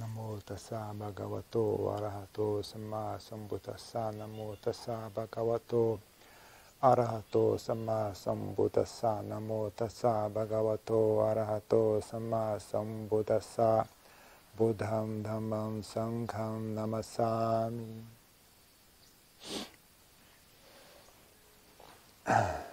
นะโมตัสสะภะคะวะโตอะระหะโตสัมมาสัมพุทธัสสะนะโมตัสสะภะคะวะโตอะระหะโตสัมมาสัมพุทธัสสะนะโมตัสสะภะคะวะโตอะระหะโตสัมมาสัมพุทธัสสะบุธัมธัมมังสังฆังนามัสสามิ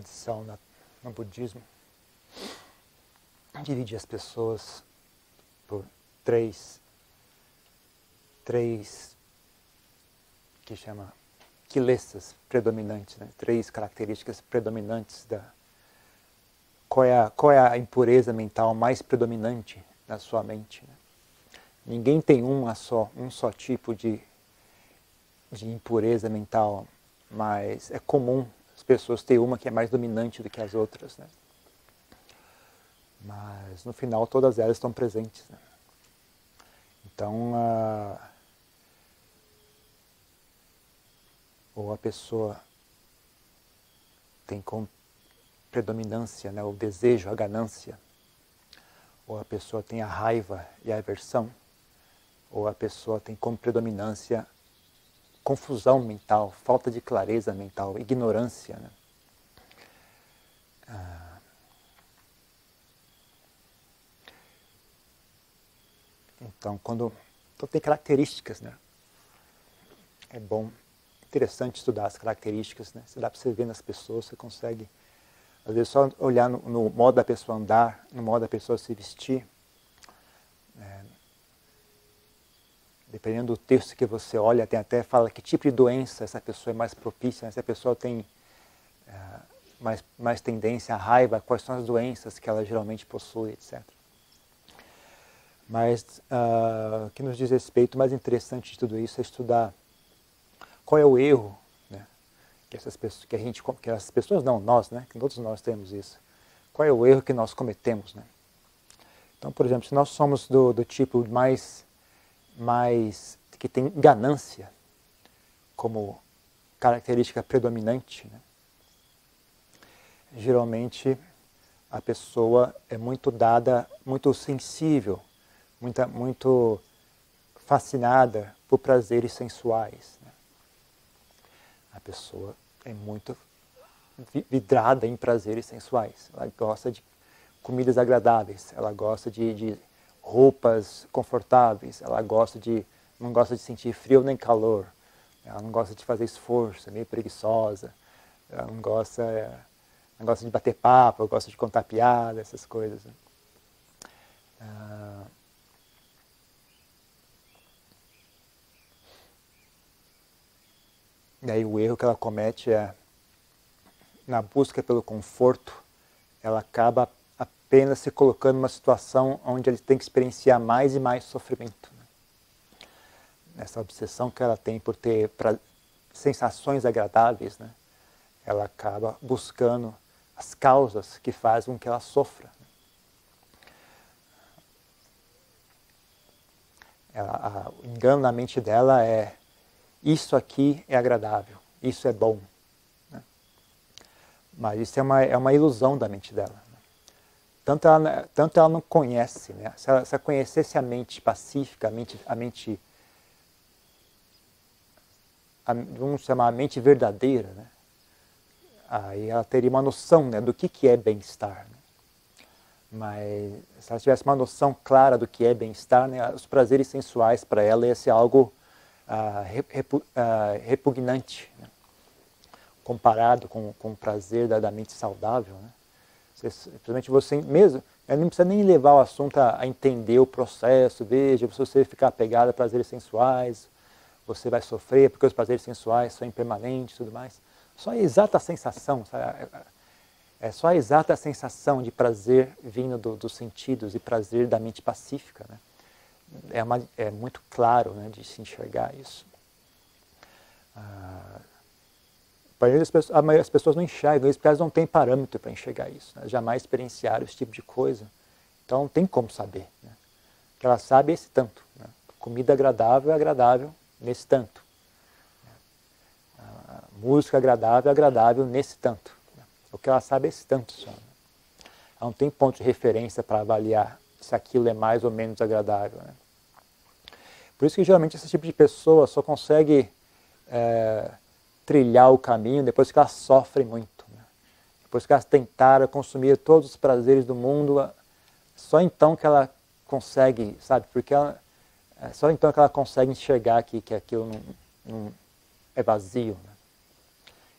tradição na, no budismo dividir as pessoas por três, três que chama quilesas predominantes, né? três características predominantes da qual é, a, qual é a impureza mental mais predominante na sua mente. Né? Ninguém tem uma só, um só tipo de, de impureza mental, mas é comum pessoas terem uma que é mais dominante do que as outras. Né? Mas no final todas elas estão presentes. Né? Então, a, ou a pessoa tem com predominância né, o desejo, a ganância, ou a pessoa tem a raiva e a aversão, ou a pessoa tem como predominância confusão mental, falta de clareza mental, ignorância. Né? Ah, Então, quando então tem características, né? É bom, interessante estudar as características, né? Se dá para você ver nas pessoas, você consegue às vezes só olhar no, no, modo da pessoa andar, no modo da pessoa se vestir. Dependendo do texto que você olha, tem até fala que tipo de doença essa pessoa é mais propícia, né? se a pessoa tem é, mais, mais tendência à raiva, quais são as doenças que ela geralmente possui, etc. Mas uh, o que nos diz respeito, o mais interessante de tudo isso é estudar qual é o erro né, que essas pessoas, que a gente, que as pessoas não, nós, né, que todos nós temos isso. Qual é o erro que nós cometemos, né? Então, por exemplo, se nós somos do, do tipo mais, mais que tem ganância como característica predominante, né? geralmente a pessoa é muito dada, muito sensível muita, muito fascinada por prazeres sensuais. Né? A pessoa é muito vidrada em prazeres sensuais. Ela gosta de comidas agradáveis, ela gosta de, de roupas confortáveis, ela gosta de não gosta de sentir frio nem calor, ela não gosta de fazer esforço, é meio preguiçosa, ela não gosta, não gosta de bater papo, gosta de contar piada, essas coisas. Né? Ah, E aí o erro que ela comete é, na busca pelo conforto, ela acaba apenas se colocando numa situação onde ele tem que experienciar mais e mais sofrimento. Né? Obsessão que ela tem por ter pra, sensações agradáveis, né? ela acaba buscando as causas que fazem com que ela sofra. Ela, a, o engano na mente dela é isso aqui é agradável, isso é bom. Né? Mas isso é uma, é uma ilusão da mente dela. Tanto, ela, tanto ela não conhece, né? se, ela, se ela conhecesse a mente pacífica, a mente, a mente a, vamos chamar a mente verdadeira, né? aí ela teria uma noção né, do que, que é bem-estar. Né? Mas se ela tivesse uma noção clara do que é bem-estar, né, os prazeres sensuais para ela ia ser algo repugnante, né? comparado com, com o prazer da, da mente saudável. Né? Simplesmente você mesmo, não precisa nem levar o assunto a, a, entender o processo, veja, se você ficar apegado a prazeres sensuais, você vai sofrer porque os prazeres sensuais são impermanentes e tudo mais. Só a exata sensação, sabe? é só a exata sensação de prazer vindo do, dos sentidos e prazer da mente pacífica, né? é, uma, é muito claro né, de se enxergar isso. Ah, As pessoas, as pessoas não enxergam isso porque elas não têm parâmetro para enxergar isso. Né? Jamais experienciaram esse tipo de coisa. Então não tem como saber. Né? O que ela sabe é esse tanto. Né? Comida agradável é agradável nesse tanto. A música agradável é agradável nesse tanto. Né? O que ela sabe é esse tanto só. Né? Ela não tem ponto de referência para avaliar se aquilo é mais ou menos agradável. Né? Por isso que geralmente esse tipo de pessoa só consegue é, trilhar o caminho depois que elas sofrem muito. Né? Depois que elas tentaram consumir todos os prazeres do mundo, só então que ela consegue, sabe? Porque ela, é só então que ela consegue enxergar que, que aquilo não, não é vazio. Né?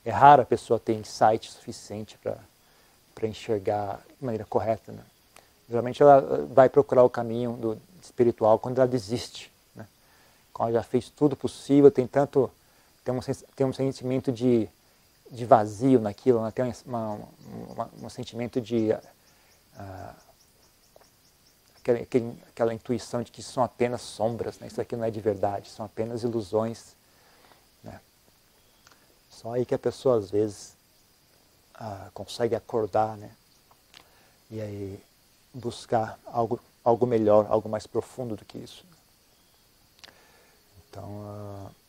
É raro a pessoa ter insight suficiente para enxergar de maneira correta. Né? Geralmente ela vai procurar o caminho do espiritual quando ela desiste quando já fez tudo possível, tem tanto tem um, tem um sentimento de, de vazio naquilo, né? tem uma, uma, um sentimento de uh, aquela, aquela intuição de que são apenas sombras, né? isso aqui não é de verdade, são apenas ilusões. Né? Só aí que a pessoa às vezes uh, consegue acordar, né? E aí buscar algo, algo melhor, algo mais profundo do que isso. Então, uh,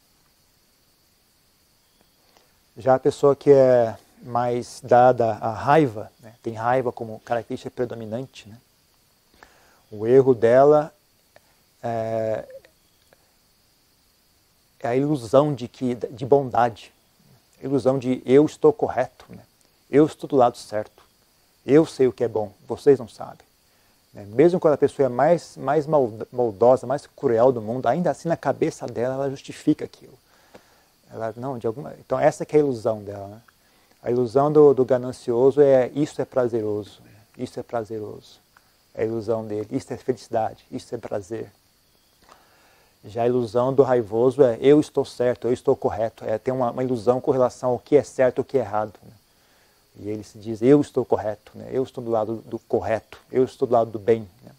já a pessoa que é mais dada à raiva, né, tem raiva como característica predominante, né, o erro dela é, é, a ilusão de, que, de bondade, a ilusão de eu estou correto, né, eu estou do lado certo, eu sei o que é bom, vocês não sabem. Né? Mesmo quando a pessoa é mais, mais maldosa, mais cruel do mundo, ainda assim na cabeça dela ela justifica aquilo. Ela, não, de alguma... Então essa que é a ilusão dela. Né? A ilusão do, do, ganancioso é isso é prazeroso, isso é prazeroso. É a ilusão dele, isso é felicidade, isso é prazer. Já a ilusão do raivoso é eu estou certo, eu estou correto. É ter uma, uma ilusão com relação ao que é certo e o que é errado. Né? E ele se diz, eu estou correto, né? eu estou do lado do correto, eu estou do lado do bem. Né?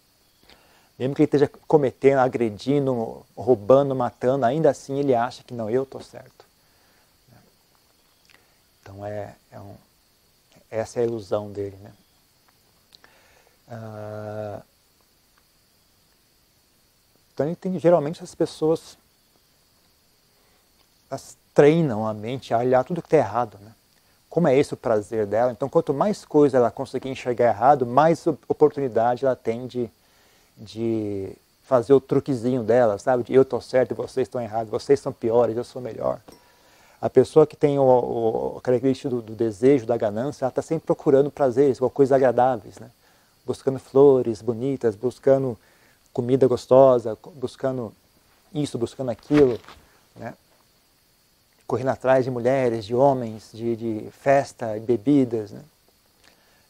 Mesmo que ele esteja cometendo, agredindo, roubando, matando, ainda assim ele acha que não, eu estou certo. Então é, é um, essa é a ilusão dele. Né? Ah, então tem, geralmente as pessoas elas treinam a mente a olhar tudo que está errado. Né? como é esse o prazer dela. Então, quanto mais coisa ela conseguir enxergar errado, mais oportunidade ela tem de, de fazer o truquezinho dela, sabe? De eu estou certo vocês estão errados, vocês são piores, eu sou melhor. A pessoa que tem o, o, a característica do, do, desejo, da ganância, ela está sempre procurando prazeres, coisas agradáveis, né? Buscando flores bonitas, buscando comida gostosa, buscando isso, buscando aquilo, né? correndo atrás de mulheres, de homens, de, de festa, de bebidas. Né?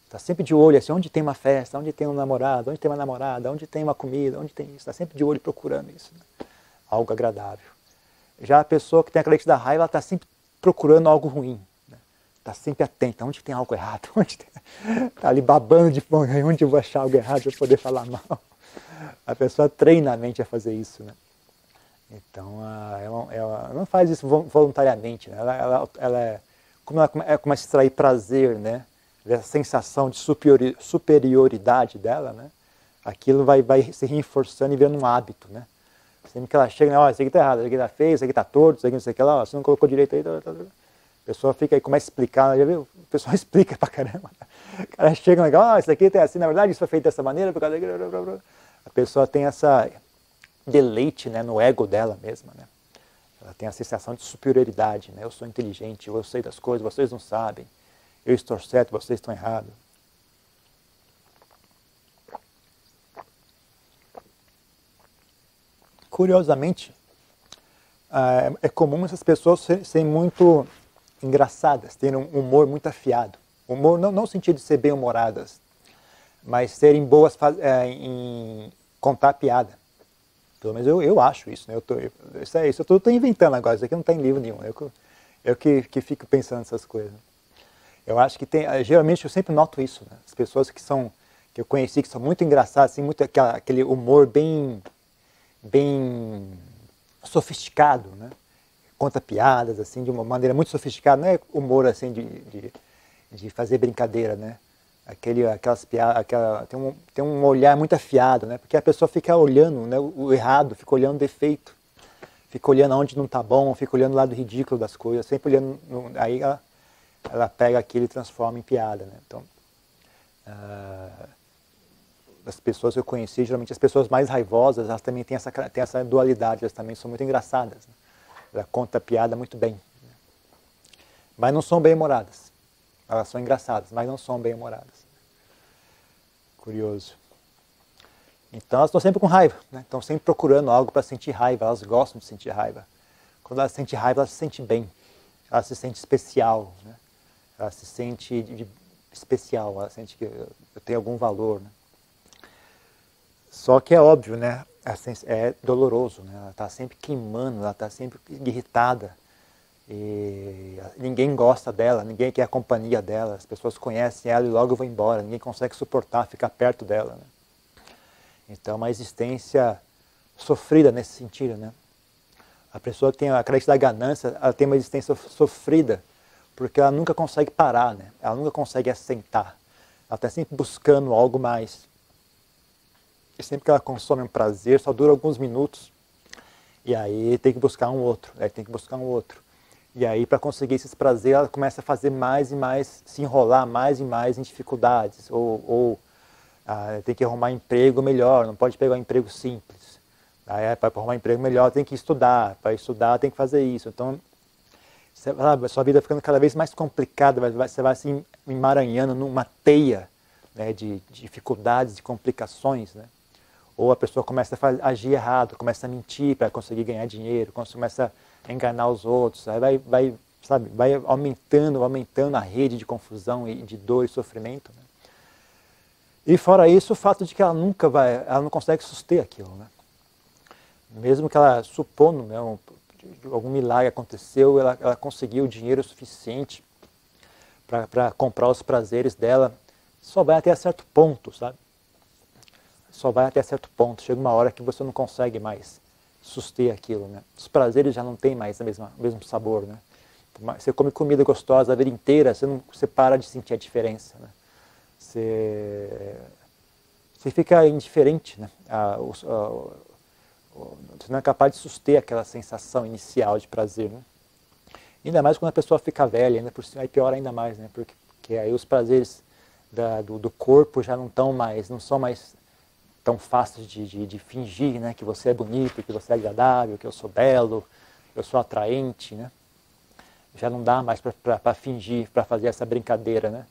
Está sempre de olho, assim, onde tem uma festa, onde tem um namorado, onde tem uma namorada, onde tem uma comida, onde tem isso. Está sempre de olho procurando isso. Né? Algo agradável. Já a pessoa que tem a característica da raiva, ela está sempre procurando algo ruim. Está né? sempre atenta, onde tem algo errado, está ali babando de fome, onde eu vou achar algo errado para poder falar mal. A pessoa treina a mente a fazer isso. Né? Então, ela, ela, não faz isso voluntariamente. Né? Ela, ela, ela é, como ela começa a extrair prazer, né? Essa sensação de superioridade dela, né? Aquilo vai, vai se reforçando e virando um hábito, né? Sempre que ela chega, né? ó, isso aqui tá errado, isso aqui tá feio, isso aqui tá torto, isso aqui não sei o que lá, ó, você não colocou direito aí. Tá, tá, tá. A pessoa fica aí, começa a explicar, já viu? O pessoal explica pra caramba. O cara chega e ó, oh, isso aqui tá assim, na verdade isso foi feito dessa maneira, por causa A pessoa tem essa deleite né, no ego dela mesma. Né? Ela tem a sensação de superioridade. Né? Eu sou inteligente, eu sei das coisas, vocês não sabem. Eu estou certo, vocês estão errados. Curiosamente, ah, é comum essas pessoas serem muito engraçadas, terem um humor muito afiado. Humor não, não no sentido de ser bem-humoradas, mas serem boas é, em contar piada. Pelo menos eu, eu acho isso, né? Eu tô, isso é isso, eu estou inventando agora, isso aqui não tem livro nenhum. Eu, eu que, que fico pensando nessas coisas. Eu acho que tem, geralmente eu sempre noto isso, né? As pessoas que são, que eu conheci, que são muito engraçadas, assim, muito aquela, aquele humor bem, bem sofisticado, né? conta piadas assim de uma maneira muito sofisticada, não é humor assim de, de, de fazer brincadeira, né? Aquele, aquelas piadas, aquela, tem, um, tem um olhar muito afiado, né? Porque a pessoa fica olhando né, o, errado, fica olhando o defeito, fica olhando onde não está bom, fica olhando o lado ridículo das coisas, sempre olhando, no, aí ela, ela pega aquilo e transforma em piada, né? Então, uh, as pessoas que eu conheci, geralmente as pessoas mais raivosas, elas também têm essa, têm essa dualidade, elas também são muito engraçadas. Né? Ela conta piada muito bem. Né? Mas não são bem-humoradas. Elas são engraçadas, mas não são bem-humoradas. Curioso. Então elas estão sempre com raiva, né? estão sempre procurando algo para sentir raiva, elas gostam de sentir raiva. Quando elas sentem raiva, elas se sentem bem, ela se sente especial, né? ela se sente especial, ela sente que eu, eu tenho algum valor. Né? Só que é óbvio, né? É doloroso, né? Ela está sempre queimando, ela está sempre irritada. E ninguém gosta dela, ninguém quer a companhia dela. As pessoas conhecem ela e logo vão embora. Ninguém consegue suportar ficar perto dela. Né? Então, é uma existência sofrida nesse sentido, né? A pessoa que tem a característica da ganância, ela tem uma existência sofrida, porque ela nunca consegue parar, né? Ela nunca consegue assentar. Ela está sempre buscando algo mais. E sempre que ela consome um prazer, só dura alguns minutos. E aí tem que buscar um outro, tem que buscar um outro. E aí, para conseguir esses prazeres, ela começa a fazer mais e mais, se enrolar mais e mais em dificuldades. Ou, ou ah, tem que arrumar emprego melhor, não pode pegar um emprego simples. Aí, para arrumar um emprego melhor, tem que estudar. Para estudar, tem que fazer isso. Então, sabe, sua vida ficando cada vez mais complicada, você vai se emaranhando numa teia né, de, de dificuldades, de complicações. Né? Ou a pessoa começa a agir errado, começa a mentir para conseguir ganhar dinheiro, começa a enganar os outros, aí vai, vai, sabe, vai aumentando, aumentando a rede de confusão e de dor e sofrimento. Né? E fora isso, o fato de que ela nunca vai, ela não consegue suster aquilo. Né? Mesmo que ela supondo, né, um, algum milagre aconteceu, ela, ela conseguiu dinheiro suficiente para comprar os prazeres dela, só vai até certo ponto, sabe? Só vai até certo ponto. Chega uma hora que você não consegue mais suster aquilo, né? Os prazeres já não têm mais a mesma, o mesmo sabor, né? Você come comida gostosa a vida inteira, você, não, você para de sentir a diferença, né? Você, você fica indiferente, né? A, o, a, você não é capaz de suster aquela sensação inicial de prazer, né? Ainda mais quando a pessoa fica velha, ainda por cima, aí pior ainda mais, né? Porque, porque aí os prazeres da, do, do corpo já não estão mais, não são mais tão fáceis de, de, de, fingir né, que você é bonito, que você é agradável, que eu sou belo, eu sou atraente, né? Já não dá mais para fingir, para fazer essa brincadeira, né?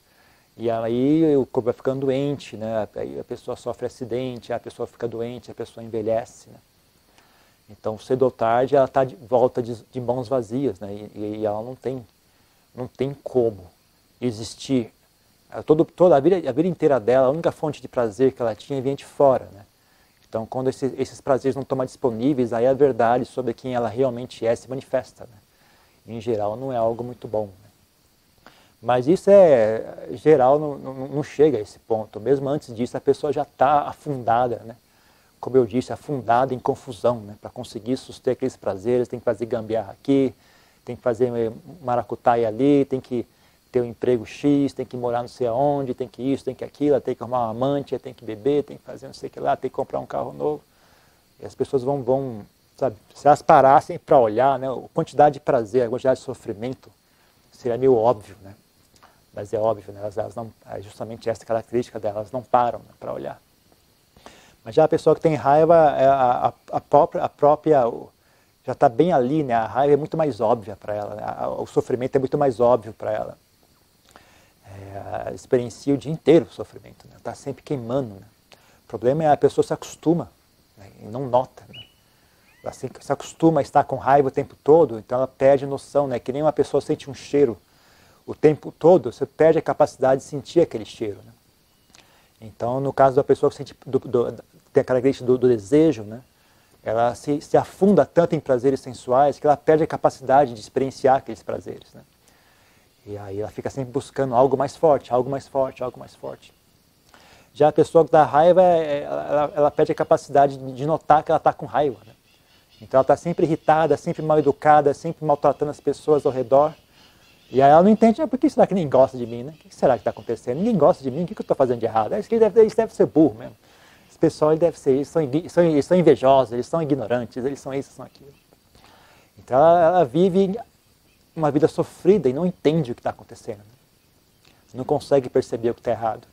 E aí o corpo vai ficando doente, né? Aí a pessoa sofre acidente, a pessoa fica doente, a pessoa envelhece, né? Então, cedo ou tarde, ela está de volta de, de mãos vazias, né? E, e, ela não tem, não tem como existir todo, toda a vida, a vida inteira dela, a única fonte de prazer que ela tinha vinha de fora. Né? Então, quando esses, esses prazeres não estão mais disponíveis, aí a verdade sobre quem ela realmente é se manifesta. Né? Em geral, não é algo muito bom. Né? Mas isso é, geral, não, não, não, chega a esse ponto. Mesmo antes disso, a pessoa já está afundada, né? como eu disse, afundada em confusão. Né? Para conseguir suster aqueles prazeres, tem que fazer gambiarra aqui, tem que fazer maracutaia ali, tem que ter um emprego X, tem que morar não sei aonde, tem que isso, tem que aquilo, tem que arrumar uma amante, tem que beber, tem que fazer não sei o que lá, tem que comprar um carro novo. E as pessoas vão, vão sabe, se elas parassem para olhar, né, a quantidade de prazer, a quantidade de sofrimento, seria meio óbvio, né? Mas é óbvio, né? Elas, elas não, é justamente essa característica delas, não param né, para olhar. Mas já a pessoa que tem raiva, é a, a, a própria, a própria já está bem ali, né? A raiva é muito mais óbvia para ela, né? o sofrimento é muito mais óbvio para ela é, experiencia o dia inteiro o sofrimento, está né? Tá sempre queimando. Né? O problema é a pessoa se acostuma né? e não nota. Né? Ela se, se, acostuma a estar com raiva o tempo todo, então ela perde noção, né? que nem uma pessoa sente um cheiro o tempo todo, você perde a capacidade de sentir aquele cheiro. Né? Então, no caso da pessoa que sente, do, do, tem a característica do, do desejo, né? ela se, se afunda tanto em prazeres sensuais que ela perde a capacidade de experienciar aqueles prazeres. Né? E aí ela fica sempre buscando algo mais forte, algo mais forte, algo mais forte. Já a pessoa que dá raiva, é, ela, ela perde a capacidade de notar que ela está com raiva. Né? Então ela está sempre irritada, sempre mal educada, sempre maltratando as pessoas ao redor. E aí ela não entende, ah, por que será que ninguém gosta de mim? Né? O que será que está acontecendo? Ninguém gosta de mim, o que, eu estou fazendo de errado? Isso deve, isso deve ser burro mesmo. Esse pessoal deve ser, eles são, eles são invejosos, eles são ignorantes, eles são isso, são aquilo. Então ela, ela vive uma vida sofrida e não entende o que está acontecendo. Não consegue perceber o que está errado.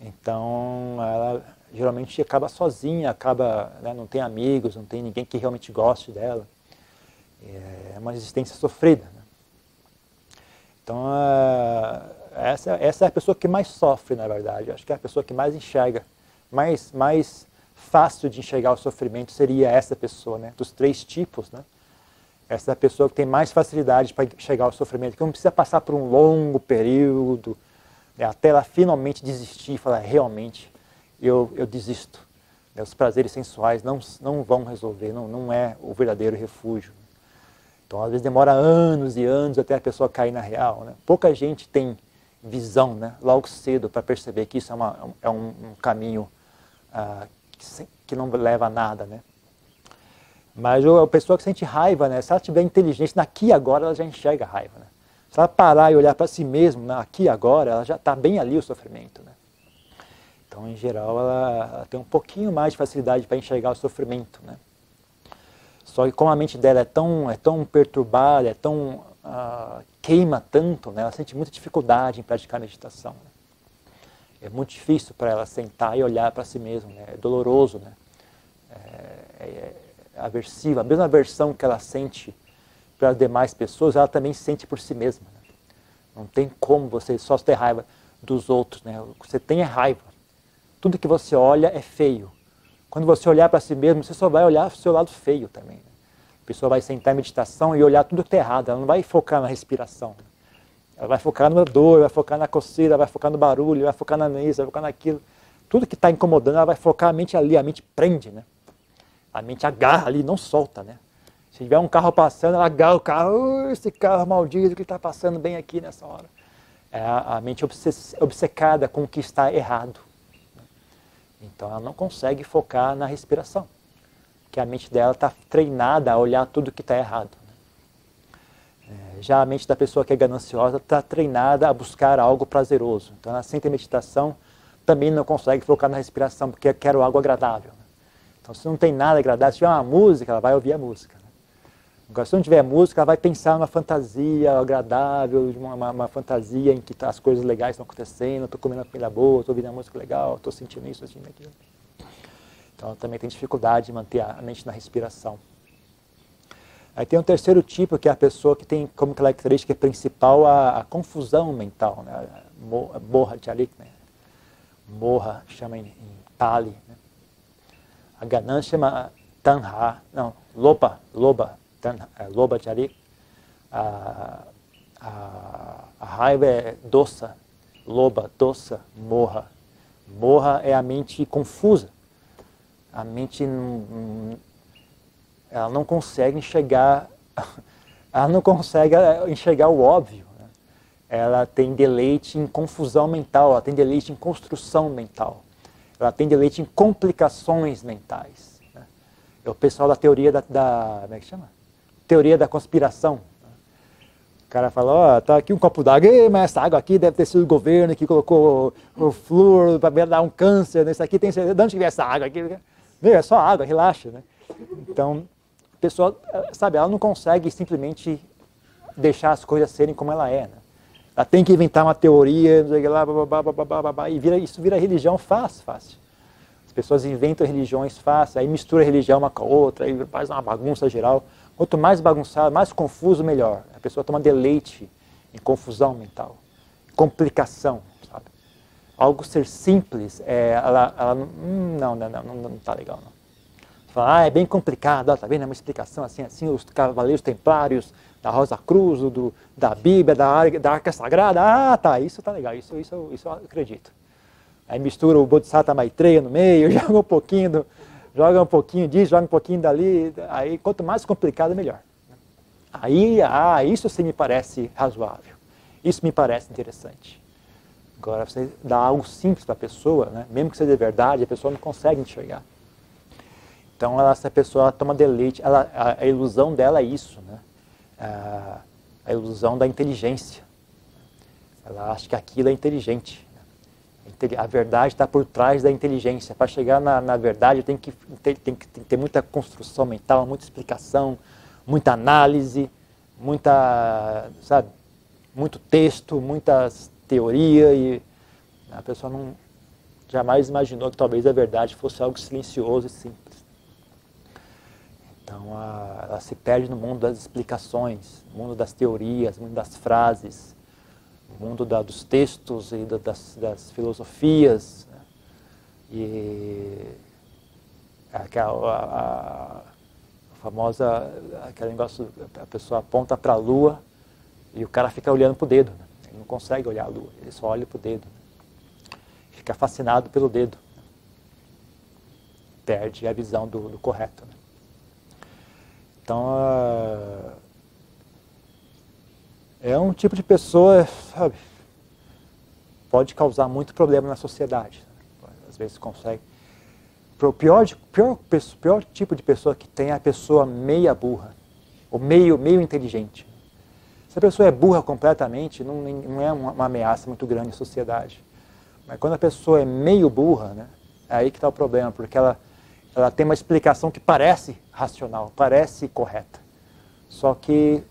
Então ela geralmente acaba sozinha, acaba, né, não tem amigos, não tem ninguém que realmente goste dela. É uma existência sofrida. Né? Então, essa, essa é a pessoa que mais sofre, na verdade. Acho que é a pessoa que mais enxerga. Mais, mais fácil de enxergar o sofrimento seria essa pessoa, né? dos três tipos. Né? Essa é a pessoa que tem mais facilidade para enxergar o sofrimento, que não precisa passar por um longo período, né? até ela finalmente desistir e falar: realmente, eu, eu desisto. Né? Os prazeres sensuais não, não vão resolver, não, não é o verdadeiro refúgio. Então, às vezes demora anos e anos até a pessoa cair na real. Né? Pouca gente tem visão né, logo cedo para perceber que isso é, uma, é um, um caminho uh, que, que, não leva a nada. Né? Mas a pessoa que sente raiva, né, se ela tiver inteligência, daqui agora ela já enxerga a raiva. Né? Se ela parar e olhar para si mesma, né, aqui agora, ela já está bem ali o sofrimento. Né? Então, em geral, ela, ela, tem um pouquinho mais de facilidade para enxergar o sofrimento. Né? Só que como a mente dela é tão, é tão perturbada, é tão uh, queima tanto, né? ela sente muita dificuldade em praticar meditação. Né? É muito difícil para ela sentar e olhar para si mesma, né? é doloroso, né? É, é aversiva. A mesma aversão que ela sente para as demais pessoas, ela também sente por si mesma. Né? Não tem como você só ter raiva dos outros. Né? Você tem é raiva. Tudo que você olha é feio. Quando você olhar para si mesmo, você só vai olhar o seu lado feio também. Né? A pessoa vai sentar em meditação e olhar tudo que está errado, ela não vai focar na respiração. Ela vai focar na dor, vai focar na coceira, vai focar no barulho, vai focar na nariz, vai focar naquilo. Tudo que está incomodando, ela vai focar a mente ali, a mente prende, né? A mente agarra ali, não solta, né? Se tiver um carro passando, ela agarra o carro, esse carro maldito que está passando bem aqui nessa hora. É a, mente obcecada com o que está errado. Então ela não consegue focar na respiração, porque a mente dela está treinada a olhar tudo que está errado. Né? É, já a mente da pessoa que é gananciosa está treinada a buscar algo prazeroso. Então ela sente a meditação, também não consegue focar na respiração, porque quer algo agradável. Né? Então se não tem nada agradável, se tiver uma música, ela vai ouvir a música. Agora, se não tiver música, ela vai pensar numa fantasia agradável, uma, uma, uma fantasia em que tá, as coisas legais estão acontecendo, estou comendo uma comida boa, estou ouvindo uma música legal, estou sentindo isso, sentindo aquilo. Então, também tem dificuldade de manter a mente na respiração. Aí tem um terceiro tipo, que é a pessoa que tem como característica principal a, a confusão mental, né? morra charik, né? morra, chama em, em Pali. A ganância chama tanha, não, loba, loba, é, loba charik, a, a, a raiva é doça, loba, doça, morra. Morra é a mente confusa. A mente ela não consegue enxergar, ela não consegue enxergar o óbvio. Né? Ela tem deleite em confusão mental, ela tem deleite em construção mental, ela tem deleite em complicações mentais. Né? É o pessoal da teoria da, da como é que chama? teoria da conspiração. O cara fala, ó, oh, tá aqui um copo d'água, mas essa água aqui deve ter sido o governo que colocou o, flúor para dar um câncer, nesse aqui tem de onde veio essa água aqui? Meu, é só água, relaxa, né? Então, a pessoa, sabe, ela não consegue simplesmente deixar as coisas serem como ela é, né? Ela tem que inventar uma teoria, lá, blá, blá, e vira, isso vira religião fácil, fácil. As pessoas inventam religiões fácil, aí mistura religião uma com a outra, aí faz uma bagunça geral. Quanto mais bagunçado, mais confuso, melhor. A pessoa toma deleite em confusão mental, complicação, sabe? Algo ser simples, é, ela, ela hum, não, não, não, não, não tá legal não. Fala, ah, é bem complicado, ó, tá vendo? É uma explicação assim, assim, os cavaleiros templários, da Rosa Cruz, do, da Bíblia, da, da Arca Sagrada, ah, tá, isso tá legal, isso, isso, isso eu acredito. Aí mistura o Bodhisattva Maitreya no meio, joga um pouquinho do, joga um pouquinho disso, joga um pouquinho dali, aí quanto mais complicado, melhor. Aí, ah, isso sim me parece razoável, isso me parece interessante. Agora, você dá algo simples para a pessoa, né? mesmo que seja verdade, a pessoa não consegue enxergar. Então, ela, essa pessoa ela toma deleite, ela, a, a, ilusão dela é isso, né? A, a, ilusão da inteligência. Ela acha que aquilo é inteligente. A verdade está por trás da inteligência. Para chegar na, na verdade, tem que, tem, tem, que, ter muita construção mental, muita explicação, muita análise, muita, sabe, muito texto, muitas teoria e a pessoa não jamais imaginou que talvez a verdade fosse algo silencioso e simples. Então a, ela se perde no mundo das explicações, no mundo das teorias, no mundo das frases, no mundo da, dos textos e da, das, das, filosofias. Né? E aquela, a, a, famosa, aquele negócio, a pessoa aponta para a lua e o cara fica olhando para o dedo. Né? Ele não consegue olhar a lua, ele só olha para o dedo. Né? Fica fascinado pelo dedo. Perde a visão do, do correto. Então, uh, é um tipo de pessoa, sabe, pode causar muito problema na sociedade. Às vezes consegue. O pior, pior, pior tipo de pessoa que tem é a pessoa meia burra, ou meio, meio inteligente. Se a pessoa é burra completamente, não, não é uma, uma ameaça muito grande à sociedade. Mas quando a pessoa é meio burra, né, é aí que está o problema, porque ela, ela tem uma explicação que parece racional, parece correta. Só que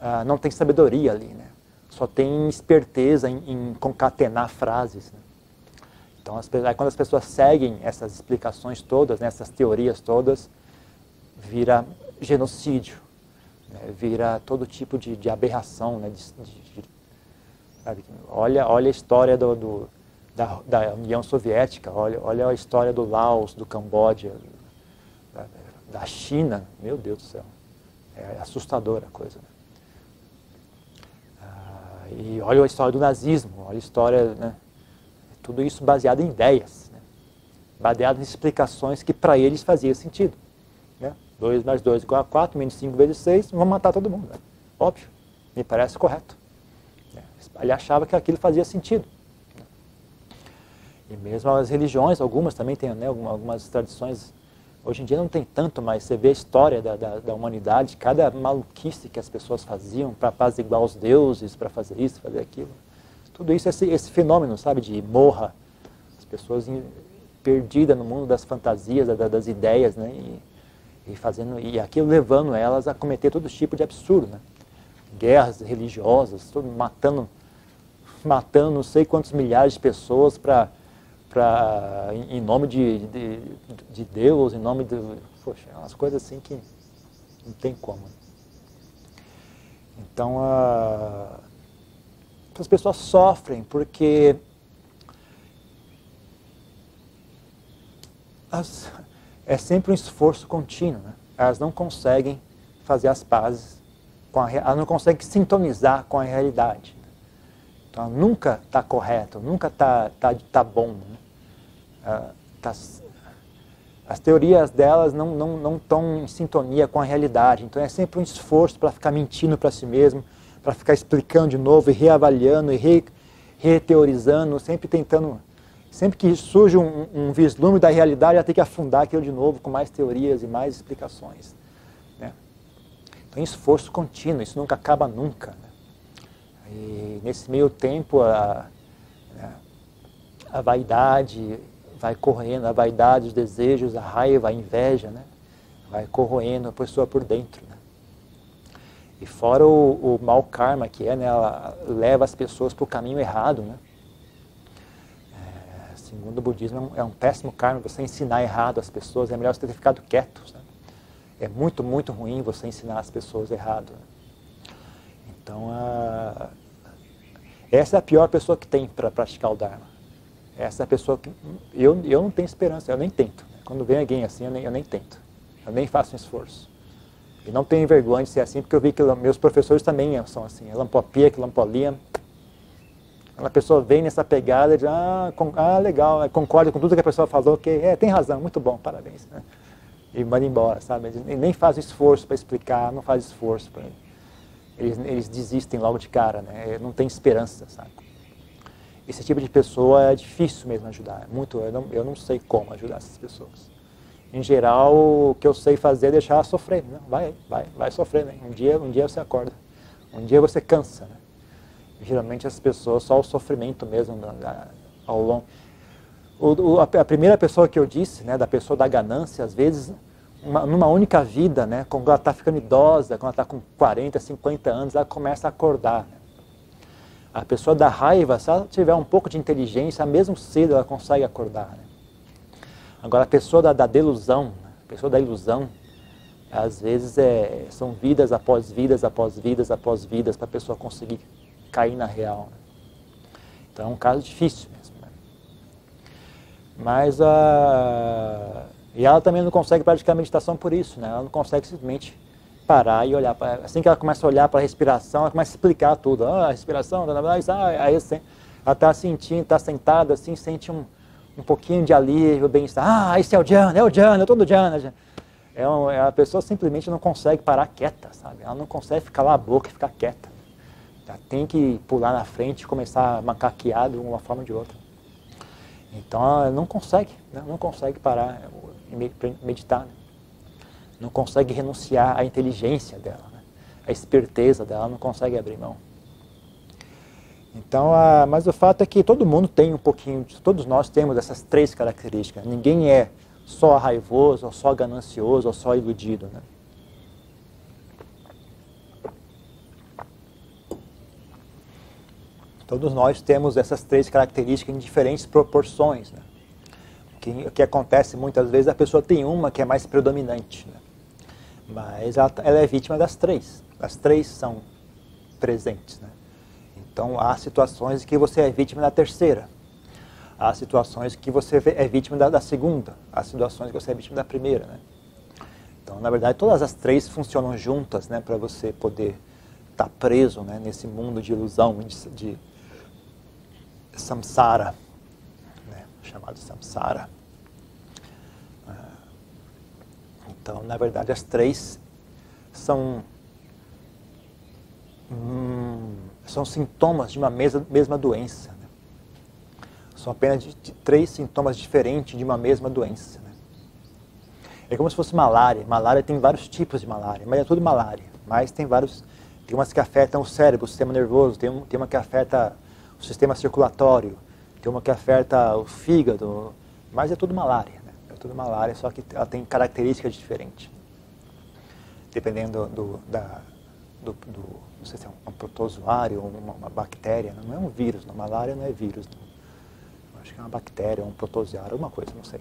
ah, não tem sabedoria ali, né? Só tem esperteza em, em concatenar frases. Né? Então, as, aí quando as pessoas seguem essas explicações todas, né, essas teorias todas, vira genocídio né, vira todo tipo de, de aberração. Né, de, de, olha, olha a história do, do da, da, União Soviética, olha, olha a história do Laos, do Camboja, da, da China, meu Deus do céu, é assustadora a coisa. Né? Ah, e olha a história do nazismo, olha a história, né, tudo isso baseado em ideias, né, baseado em explicações que para eles fazia sentido. 2 mais 2 igual a 4, menos 5 vezes 6, vamos matar todo mundo. Né? Óbvio, me parece correto. Ele achava que aquilo fazia sentido. E mesmo as religiões, algumas também têm né, algumas tradições. Hoje em dia não tem tanto, mas você vê a história da, da, da humanidade, cada maluquice que as pessoas faziam para apaziguar os deuses, para fazer isso, fazer aquilo. Tudo isso, esse, esse fenômeno, sabe, de morra, as pessoas perdidas no mundo das fantasias, das ideias, né? E, e fazendo e aquilo levando elas a cometer todo tipo de absurdo, né? guerras religiosas, todo, matando matando não sei quantos milhares de pessoas para para em, nome de, de, de, Deus, em nome de poxa, é umas coisas assim que não tem como. Então a, as pessoas sofrem porque as, é sempre um esforço contínuo. Né? Elas não conseguem fazer as pazes, com a, elas não conseguem sintonizar com a realidade. Então, nunca está correto, nunca está tá, tá bom. Né? Ah, tá, as teorias delas não estão não, não em sintonia com a realidade. Então, é sempre um esforço para ficar mentindo para si mesmo, para ficar explicando de novo e reavaliando e re, reteorizando, sempre tentando Sempre que surge um, um vislumbre da realidade, ela tem que afundar aquilo de novo com mais teorias e mais explicações. Né? Então, esforço contínuo, isso nunca acaba nunca. Né? E nesse meio tempo, a, a vaidade vai correndo, a vaidade, os desejos, a raiva, a inveja, né? vai corroendo a pessoa por dentro. Né? E fora o, o mau karma que é, né? ela leva as pessoas para o caminho errado. Né? Segundo o budismo, é um, é um péssimo karma você ensinar errado as pessoas, é melhor você ter ficado quieto. Né? É muito, muito ruim você ensinar as pessoas errado. Né? Então, a... essa é a pior pessoa que tem para praticar o Dharma. Essa é a pessoa que. Eu, eu não tenho esperança, eu nem tento. Quando vem alguém assim, eu nem, eu nem tento. Eu nem faço um esforço. E não tenho vergonha de ser assim, porque eu vi que meus professores também são assim. Lampopia, Lampolia, a pessoa vem nessa pegada de, ah, com, ah legal, concorda com tudo que a pessoa falou, que é, tem razão, muito bom, parabéns. Né? E manda embora, sabe? Eles nem faz esforço para explicar, não faz esforço para eles, eles desistem logo de cara, né? Não tem esperança, sabe? Esse tipo de pessoa é difícil mesmo ajudar, é muito, eu não, eu não sei como ajudar essas pessoas. em geral, o que eu sei fazer é deixar ela sofrer. Né? Vai, vai, vai sofrer. Né? Um, dia, um dia você acorda. Um dia você cansa. Né? Geralmente as pessoas, só o sofrimento mesmo ao longo. O, o, a primeira pessoa que eu disse, né, da pessoa da ganância, às vezes, uma, numa única vida, né, quando ela está ficando idosa, quando ela está com 40, 50 anos, ela começa a acordar. A pessoa da raiva, se ela tiver um pouco de inteligência, mesmo cedo ela consegue acordar. Né? Agora, a pessoa da, da delusão, a pessoa da ilusão, às vezes é, são vidas após vidas, após vidas, após vidas, para a pessoa conseguir cair na real. Né? Então é um caso difícil mesmo. Né? Mas a. E ela também não consegue praticar meditação por isso, né? Ela não consegue simplesmente parar e olhar para. Assim que ela começa a olhar para a respiração, ela começa a explicar tudo. Ah, a respiração, blá, blá, blá, aí ela está sentindo, está sentada assim, sente um, um pouquinho de alívio, bem-estar. Ah, esse é o Jhana, é o Jhana, eu estou no Jhana. É, é a pessoa simplesmente não consegue parar quieta, sabe? Ela não consegue ficar lá a boca e ficar quieta. Ela tem que pular na frente começar a macaquear de uma forma ou de outra. Então ela não consegue, né? não consegue parar meditar. Né? Não consegue renunciar à inteligência dela, né? à esperteza dela, não consegue abrir mão. Então, a, mas o fato é que todo mundo tem um pouquinho, todos nós temos essas três características. Ninguém é só raivoso, ou só ganancioso, ou só iludido. Né? Todos nós temos essas três características em diferentes proporções. Né? Que, que acontece muitas vezes, a pessoa tem uma que é mais predominante. Né? Mas ela, ela, é vítima das três. As três são presentes. Né? Então há situações que você é vítima da terceira. Há situações que você é vítima da, da segunda. Há situações que você é vítima da primeira. Né? Então, na verdade, todas as três funcionam juntas né, para você poder estar tá preso né, nesse mundo de ilusão, de, de samsara, chamado samsara. Ah, então, na verdade, as três são, hum, são sintomas de uma mesma, mesma doença. Né? São apenas de, de três sintomas diferentes de uma mesma doença. Né? É como se fosse malária. Malária tem vários tipos de malária, mas é tudo malária. Mas tem vários. Tem umas que afetam o cérebro, o sistema nervoso, tem, tem uma que afeta o sistema circulatório, tem uma que afeta o fígado, mas é tudo malária. Né? É tudo malária, só que ela tem características diferentes. Dependendo do, da, do, do não sei se é um protozoário ou uma, uma, bactéria, não é um vírus, não. malária não é vírus. Não. Acho que é uma bactéria, um protozoário, alguma coisa, não sei.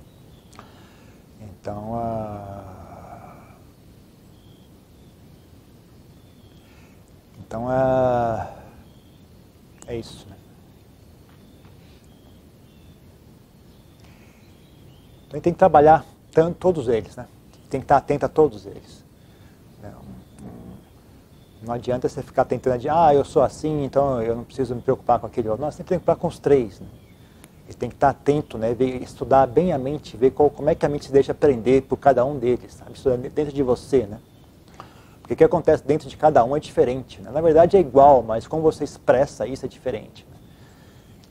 Então, a... Então, a... é isso, né? Então a gente tem que trabalhar tanto, todos eles, né? Tem que estar atento a todos eles. Não, não adianta você ficar tentando de, ah, eu sou assim, então eu não preciso me preocupar com aquele outro. Não, você tem que preocupar com os três. Né? E tem que estar atento, né? Ver, estudar bem a mente, ver qual, como é que a mente se deixa aprender por cada um deles, sabe? Estudar dentro de você, né? Porque o que acontece dentro de cada um é diferente. Né? Na verdade é igual, mas como você expressa isso é diferente.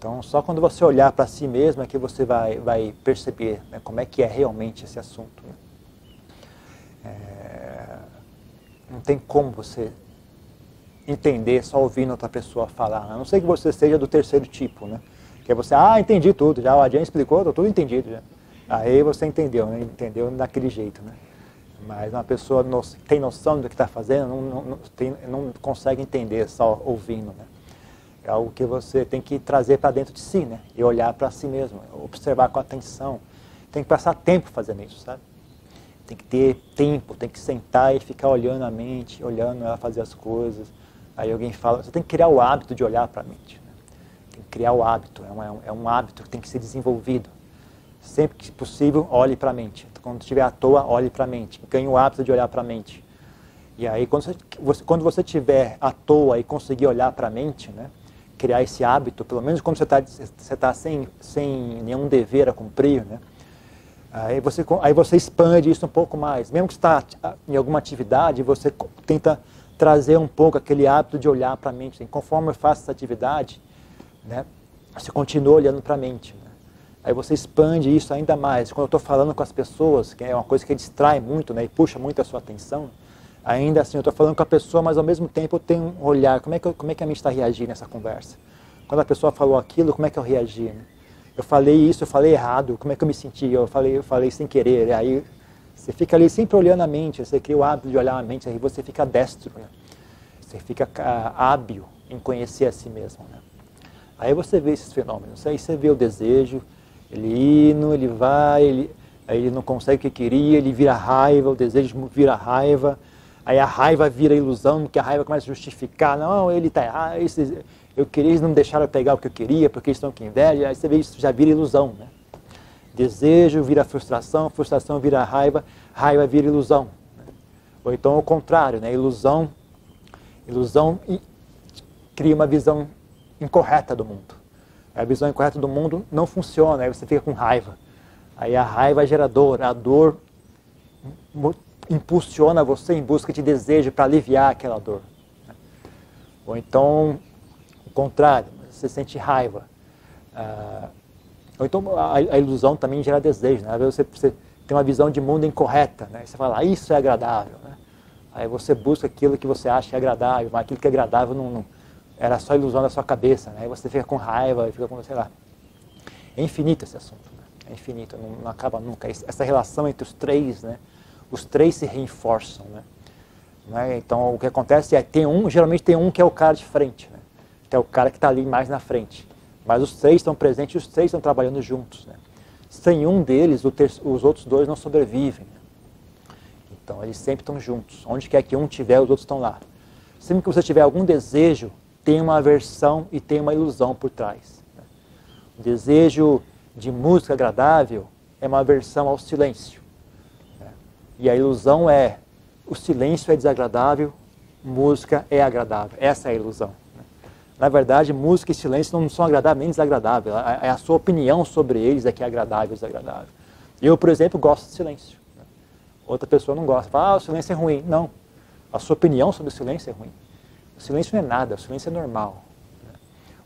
Então, só quando você olhar para si mesmo é que você vai, vai perceber né, como é que é realmente esse assunto. Né? É, não tem como você entender só ouvindo outra pessoa falar, a não ser que você seja do terceiro tipo, né? Que é você, ah, entendi tudo, já o Adian explicou, estou tudo entendido já. Aí você entendeu, né? entendeu daquele jeito, né? Mas uma pessoa no, tem noção do que está fazendo, não, não, tem, não consegue entender só ouvindo, né? É algo que você tem que trazer para dentro de si, né? E olhar para si mesmo, observar com atenção. Tem que passar tempo fazendo isso, sabe? Tem que ter tempo, tem que sentar e ficar olhando a mente, olhando ela fazer as coisas. Aí alguém fala, você tem que criar o hábito de olhar para a mente. Né? Tem que criar o hábito, é um, é um hábito que tem que ser desenvolvido. Sempre que possível, olhe para a mente. Quando estiver à toa, olhe para a mente. Ganhe o hábito de olhar para a mente. E aí, quando você, quando você estiver à toa e conseguir olhar para a mente, né? Criar esse hábito, pelo menos quando você está você tá sem, sem nenhum dever a cumprir, né? Aí você, aí você expande isso um pouco mais. Mesmo que está em alguma atividade, você tenta trazer um pouco aquele hábito de olhar para a mente. Conforme eu faço essa atividade, né, você continua olhando para a mente. Né? Aí você expande isso ainda mais. Quando eu estou falando com as pessoas, que é uma coisa que distrai muito né, e puxa muito a sua atenção, ainda assim eu estou falando com a pessoa, mas ao mesmo tempo eu tenho um olhar. Como é que, eu, como é que a mente está reagindo nessa conversa? Quando a pessoa falou aquilo, como é que eu reagi? Eu falei isso, eu falei errado, como é que eu me senti? Eu falei, eu falei sem querer. Aí você fica ali sempre olhando a mente, você cria o hábito de olhar a mente, aí você fica destro, né? você fica hábil em conhecer a si mesmo. Né? Aí você vê esses fenômenos, aí você vê o desejo, ele indo, ele vai, ele, aí ele não consegue o que queria, ele vira raiva, o desejo vira raiva, aí a raiva vira ilusão, porque a raiva começa a justificar, não, ele está errado, eu queria, eles não me deixaram pegar o que eu queria, porque eles estão com inveja, aí você vê isso já vira ilusão, né? Desejo vira frustração, frustração vira raiva, raiva vira ilusão. Né? Ou então o contrário, né? Ilusão, ilusão cria uma visão incorreta do mundo. A visão incorreta do mundo não funciona, aí você fica com raiva. Aí a raiva é geradora, a dor impulsiona você em busca de desejo para aliviar aquela dor. Ou então, o contrário, você sente raiva. Ah, ou então a, ilusão também gera desejo. Né? Às vezes você, tem uma visão de mundo incorreta. Né? Você fala, ah, isso é agradável. Né? Aí você busca aquilo que você acha agradável, mas aquilo que é agradável não, não era só ilusão da sua cabeça, né? E você fica com raiva, fica com, sei lá. É infinito esse assunto, né? é infinito, não, não, acaba nunca. Essa relação entre os três, né? Os três se reforçam, né? né? Então o que acontece é tem um, geralmente tem um que é o cara de frente, né? Que é o cara que está ali mais na frente. Mas os três estão presentes os três estão trabalhando juntos, né? Sem um deles, os outros dois não sobrevivem. Né? Então eles sempre estão juntos. Onde quer que um tiver, os outros estão lá. Sempre que você tiver algum desejo tem uma aversão e tem uma ilusão por trás. Né? O desejo de música agradável é uma aversão ao silêncio. Né? E a ilusão é o silêncio é desagradável, música é agradável. Essa é a ilusão. Né? Na verdade, música e silêncio não são agradáveis nem desagradáveis. É a sua opinião sobre eles é que é agradável ou desagradável. Eu, por exemplo, gosto de silêncio. Outra pessoa não gosta. Fala, ah, o silêncio é ruim. Não. A sua opinião sobre o silêncio é ruim. O silêncio não é nada, o silêncio é normal.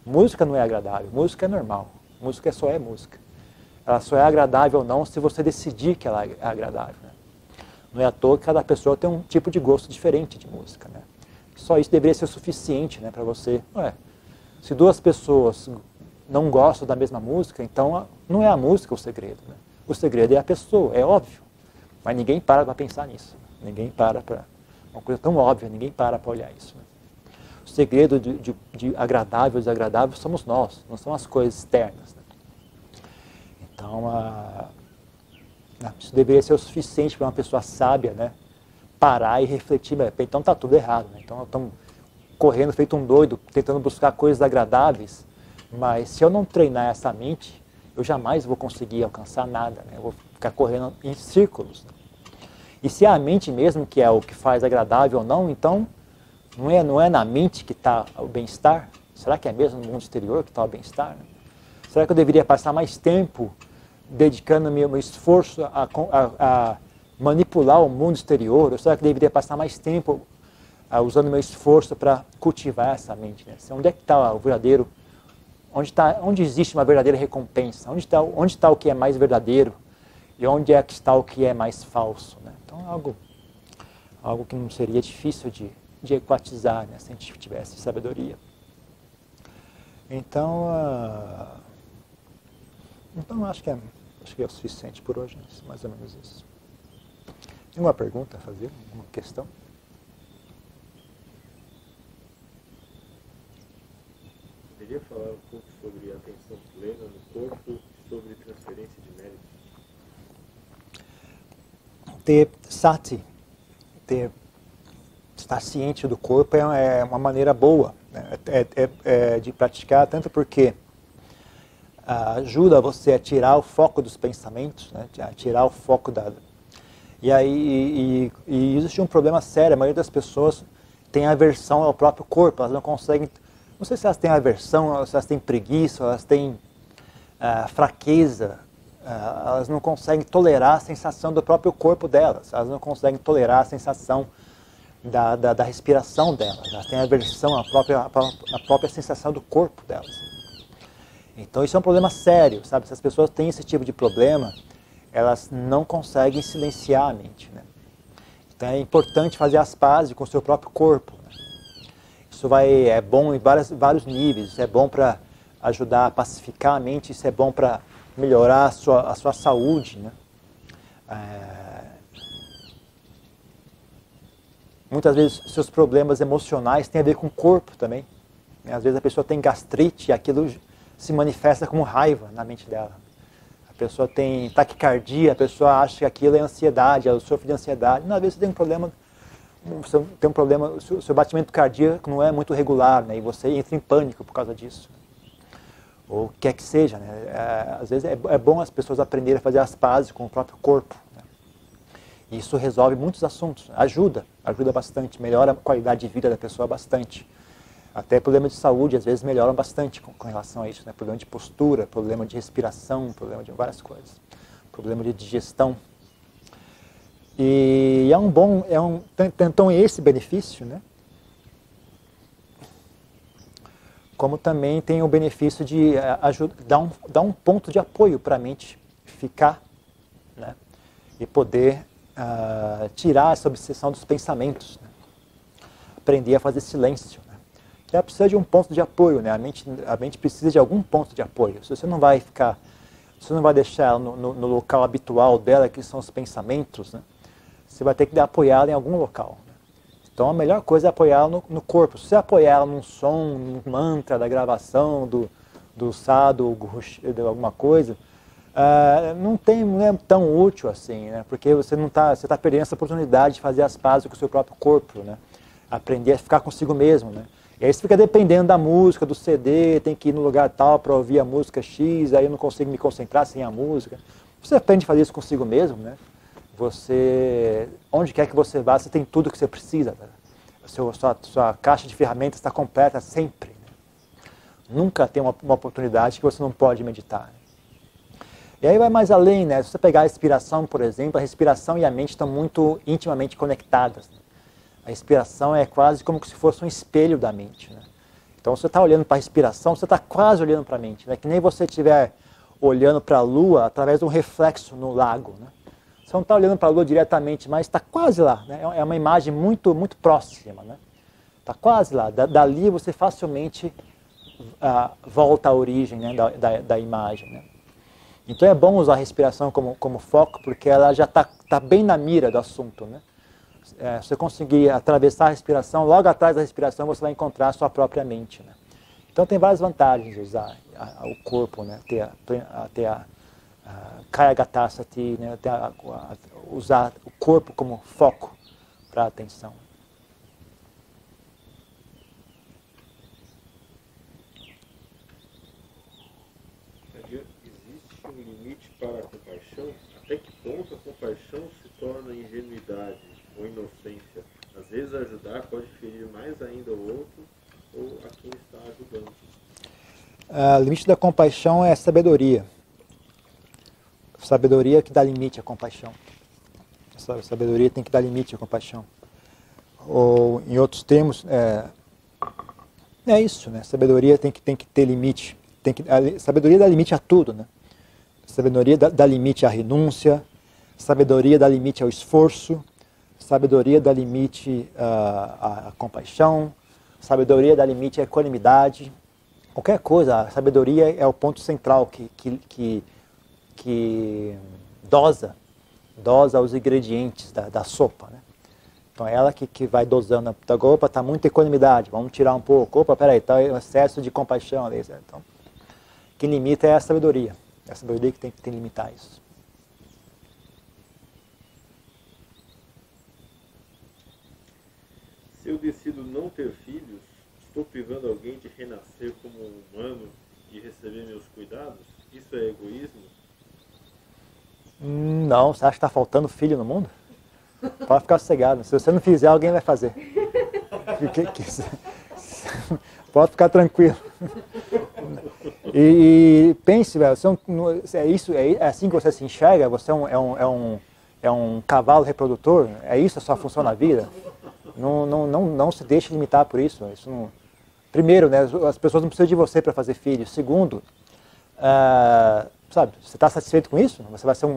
Música não é agradável, música é normal. Música só é música. Ela só é agradável ou não se você decidir que ela é agradável. Não é à toa que cada pessoa tem um tipo de gosto diferente de música. Né? Só isso deveria ser suficiente né, para você. Ué, se duas pessoas não gostam da mesma música, então não é a música o segredo. Né? O segredo é a pessoa, é óbvio. Mas ninguém para para pensar nisso. Ninguém para para. Uma coisa tão óbvia, ninguém para para olhar isso. Né? O segredo de, de, de agradável e desagradável somos nós, não são as coisas externas. Né? Então, a, isso deveria ser o suficiente para uma pessoa sábia né? parar e refletir. Então está tudo errado. Né? Então estamos correndo feito um doido, tentando buscar coisas agradáveis, mas se eu não treinar essa mente, eu jamais vou conseguir alcançar nada. Né? Eu vou ficar correndo em círculos. Né? E se é a mente mesmo que é o que faz agradável ou não, então não é, não é na mente que está o bem-estar? Será que é mesmo no mundo exterior que está o bem-estar? Né? Será que eu deveria passar mais tempo dedicando meu, esforço a, a, a, manipular o mundo exterior? Ou será que deveria passar mais tempo a, usando meu esforço para cultivar essa mente? Né? Onde é que está o verdadeiro? Onde, tá, onde existe uma verdadeira recompensa? Onde está onde tá o que é mais verdadeiro? E onde é que está o que é mais falso? Né? Então, algo, algo que não seria difícil de de equatizar, né, se a gente tivesse sabedoria. Então, uh, então acho que, é, acho que é o suficiente por hoje, né, mais ou menos isso. Tem uma pergunta a fazer? Uma questão? Poderia falar um pouco sobre atenção plena no corpo e sobre transferência de méritos? Ter sati, ter estar ciente do corpo é, é uma maneira boa né? é, é, é, de praticar, tanto porque ajuda você a tirar o foco dos pensamentos, né? a tirar o foco da. E aí e, e, existe um problema sério, a maioria das pessoas tem aversão ao próprio corpo, elas não conseguem. Não sei se elas têm aversão, se elas têm preguiça, elas têm uh, fraqueza, uh, elas não conseguem tolerar a sensação do próprio corpo delas, elas não conseguem tolerar a sensação da, da, da respiração delas, elas têm aversão à própria, à própria sensação do corpo delas. Então isso é um problema sério, sabe? Se as pessoas têm esse tipo de problema, elas não conseguem silenciar a mente, né? Então é importante fazer as pazes com o seu próprio corpo. Né? Isso vai, é bom em várias, vários níveis, isso é bom para ajudar a pacificar a mente, isso é bom para melhorar a sua, a sua saúde, né? É... Muitas vezes seus problemas emocionais têm a ver com o corpo também. Né? Às vezes a pessoa tem gastrite e aquilo se manifesta como raiva na mente dela. A pessoa tem taquicardia, a pessoa acha que aquilo é ansiedade, ela sofre de ansiedade. Não, às vezes você tem um problema, você tem um problema, o seu, batimento cardíaco não é muito regular, né? E você entra em pânico por causa disso. Ou quer que seja, né? É, às vezes é, é, bom as pessoas aprenderem a fazer as pazes com o próprio corpo. Né? Isso resolve muitos assuntos, ajuda, ajuda bastante, melhora a qualidade de vida da pessoa bastante. Até problemas de saúde às vezes melhoram bastante com, com, relação a isso, né? Problema de postura, problema de respiração, problema de várias coisas, problema de digestão. E é um bom, é um então esse benefício, né? Como também tem o benefício de eh, ajudar, dar um, dar um ponto de apoio para a mente ficar, né? E poder uh, tirar essa obsessão dos pensamentos, né? aprender a fazer silêncio ela precisa de um ponto de apoio, né? A mente, a mente precisa de algum ponto de apoio. Se você não vai ficar, você não vai deixar ela no, no, no local habitual dela, que são os pensamentos, né? Você vai ter que apoiá-la em algum local. Né? Então a melhor coisa é apoiá-la no, no, corpo. Se você apoiar ela num som, num mantra da gravação, do, do sado, de alguma coisa, uh, não, tem, não é tão útil assim, né? Porque você não está, você está perdendo essa oportunidade de fazer as pazes com o seu próprio corpo, né? Aprender a ficar consigo mesmo, né? E aí você fica dependendo da música, do CD, tem que ir no lugar tal para ouvir a música X, aí eu não consigo me concentrar sem a música. Você aprende a fazer isso consigo mesmo, né? Você, onde quer que você vá, você tem tudo que você precisa. Né? Seu, sua, sua caixa de ferramentas está completa sempre. Né? Nunca tem uma, uma, oportunidade que você não pode meditar. E aí vai mais além, né? Se você pegar a respiração, por exemplo, a respiração e a mente estão muito intimamente conectadas. Né? A respiração é quase como se fosse um espelho da mente. Né? Então, você está olhando para a respiração, você está quase olhando para a mente. Né? Que nem você estiver olhando para a lua através de um reflexo no lago. Né? Você não está olhando para a lua diretamente, mas está quase lá. Né? É uma imagem muito, muito próxima. Está né? quase lá. Da, dali você facilmente uh, volta à origem né? da, da, da, imagem. Né? Então é bom usar a respiração como, como foco, porque ela já está tá bem na mira do assunto. Né? É, você conseguir atravessar a respiração, logo atrás da respiração você vai encontrar a sua própria mente. Né? Então tem várias vantagens usar a, a, o corpo, né? ter, a, ter a, a né? ter a, usar o corpo como foco para a atenção. Existe um limite para a compaixão? Até que ponto a compaixão se torna ingenuidade? Ou inocência. Às vezes ajudar pode ferir mais ainda o outro ou a quem está ajudando. Ah, o limite da compaixão é sabedoria. Sabedoria que dá limite à compaixão. A sabedoria tem que dar limite à compaixão. Ou, em outros termos, é, é isso, né? Sabedoria tem que, tem que ter limite. Tem que, a sabedoria dá limite a tudo, né? Sabedoria dá, dá limite à renúncia, sabedoria dá limite ao esforço, Sabedoria dá limite à, à compaixão, sabedoria dá limite à equanimidade. Qualquer coisa, a sabedoria é o ponto central que, que, que, que dosa, dosa os ingredientes da, da sopa. Né? Então é ela que, que vai dosando. Então, opa, está muita equanimidade, vamos tirar um pouco. Opa, peraí, está excesso de compaixão. Então, quem limita é a sabedoria. É a sabedoria que tem que limitar isso. Eu decido não ter filhos, estou privando alguém de renascer como um humano e receber meus cuidados? Isso é egoísmo? Não, você acha que está faltando filho no mundo? Pode ficar sossegado. Se você não fizer, alguém vai fazer. Pode ficar tranquilo. E, e pense, velho, é, isso, é assim que você se enxerga? Você é um, é um, é um, é um cavalo reprodutor? É isso a sua função na vida? Não, não, não, não se deixe limitar por isso. isso não... Primeiro, né, as pessoas não precisam de você para fazer filhos. Segundo, uh, sabe, você está satisfeito com isso? Você vai ser um,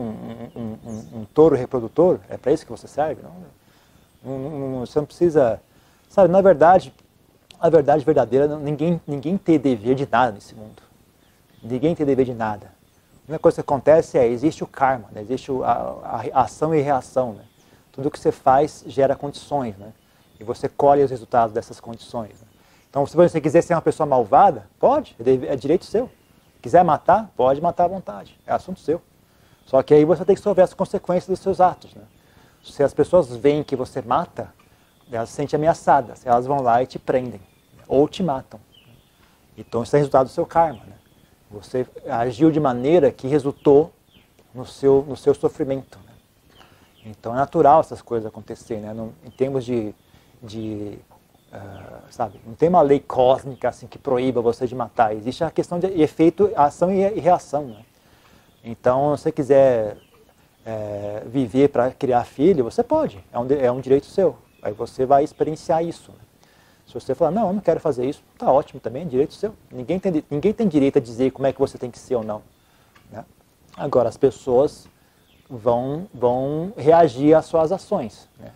um, um, um touro reprodutor? É para isso que você serve? Não, não, não, você não precisa, sabe, na verdade, a verdade verdadeira, ninguém, ninguém tem dever de nada nesse mundo. Ninguém tem dever de nada. A única coisa que acontece é, existe o karma, né? existe a, a, a, ação e reação. Né? Tudo que você faz gera condições, né? E você colhe os resultados dessas condições. Né? Então, se você quiser ser uma pessoa malvada, pode, é, é direito seu. Quiser matar, pode matar à vontade, é assunto seu. Só que aí você tem que sofrer as consequências dos seus atos. Né? Se as pessoas veem que você mata, elas se sentem ameaçadas, elas vão lá e te prendem, ou te matam. Então isso é resultado do seu karma. Né? Você agiu de maneira que resultou no seu, no seu sofrimento. Né? Então é natural essas coisas acontecerem. Né? em termos de, de uh, sabe, não tem uma lei cósmica assim que proíba você de matar. Existe a questão de efeito, ação e reação. Né? Então, se você quiser é, viver para criar filho, você pode. É um, é um direito seu. Aí você vai experienciar isso. Né? Se você falar, não, eu não quero fazer isso, tá ótimo também, é direito seu. Ninguém tem, ninguém tem direito a dizer como é que você tem que ser ou não. Né? Agora, as pessoas vão, vão reagir às suas ações. Né?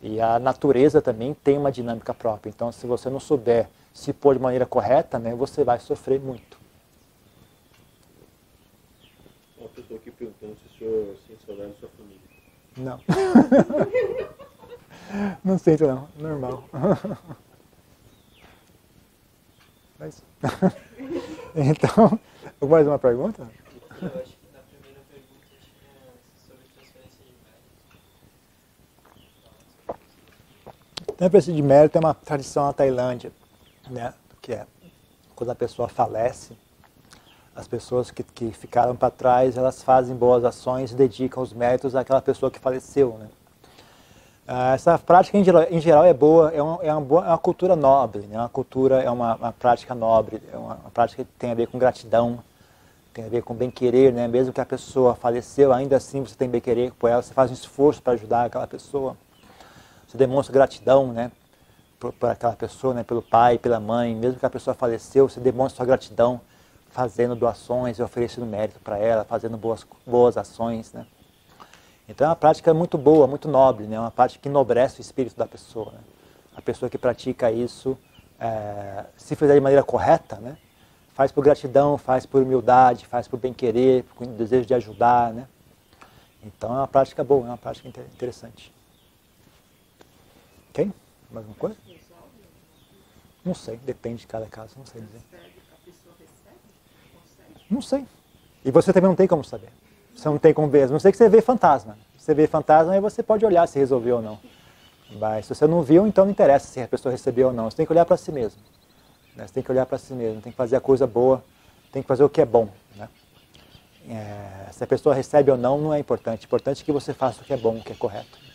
E a natureza também tem uma dinâmica própria. Então, se você não souber se pôr de maneira correta, né, você vai sofrer muito. Uma pessoa aqui perguntando se o senhor sente saudade da sua família. Não. não sinto não, normal. Mas... então, mais uma pergunta? Eu acho que na primeira pergunta tinha sobre transferência de mérito. Transferência de mérito é uma tradição na Tailândia, né? que é quando a pessoa falece, as pessoas que, que ficaram para trás, elas fazem boas ações e dedicam os méritos àquela pessoa que faleceu. Né? Ah, essa prática em geral, em geral é boa, é uma, é uma, boa, é uma cultura nobre, né? uma cultura é uma, uma, prática nobre, é uma, uma, prática que tem a ver com gratidão, tem a ver com bem-querer, né? mesmo que a pessoa faleceu, ainda assim você tem bem-querer por ela, você faz um esforço para ajudar aquela pessoa, você demonstra gratidão né? por, por aquela pessoa, né? pelo pai, pela mãe, mesmo que a pessoa faleceu, você demonstra sua gratidão fazendo doações e oferecendo mérito para ela, fazendo boas, boas ações, né? Então é uma prática muito boa, muito nobre, né? uma prática que enobrece o espírito da pessoa. Né? A pessoa que pratica isso, é, se fizer de maneira correta, né? faz por gratidão, faz por humildade, faz por bem-querer, com desejo de ajudar. Né? Então é uma prática boa, é uma prática interessante. Ok? Mais alguma coisa? Não sei, depende de cada caso, não sei dizer. Não sei. E você também não tem como saber. Você não tem como ver. Não sei que você vê fantasma. Você vê fantasma e você pode olhar se resolveu ou não. Mas se você não viu, então não interessa se a pessoa recebeu ou não. Você tem que olhar para si mesmo. Né? Você tem que olhar para si mesmo. Tem que fazer a coisa boa. Tem que fazer o que é bom. Né? É, se a pessoa recebe ou não, não é importante. O importante é que você faça o que é bom, o que é correto.